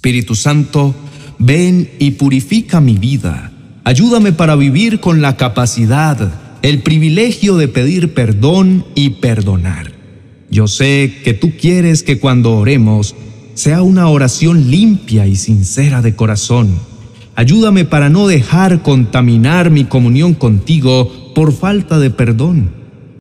Espíritu Santo, ven y purifica mi vida. Ayúdame para vivir con la capacidad, el privilegio de pedir perdón y perdonar. Yo sé que tú quieres que cuando oremos sea una oración limpia y sincera de corazón. Ayúdame para no dejar contaminar mi comunión contigo por falta de perdón.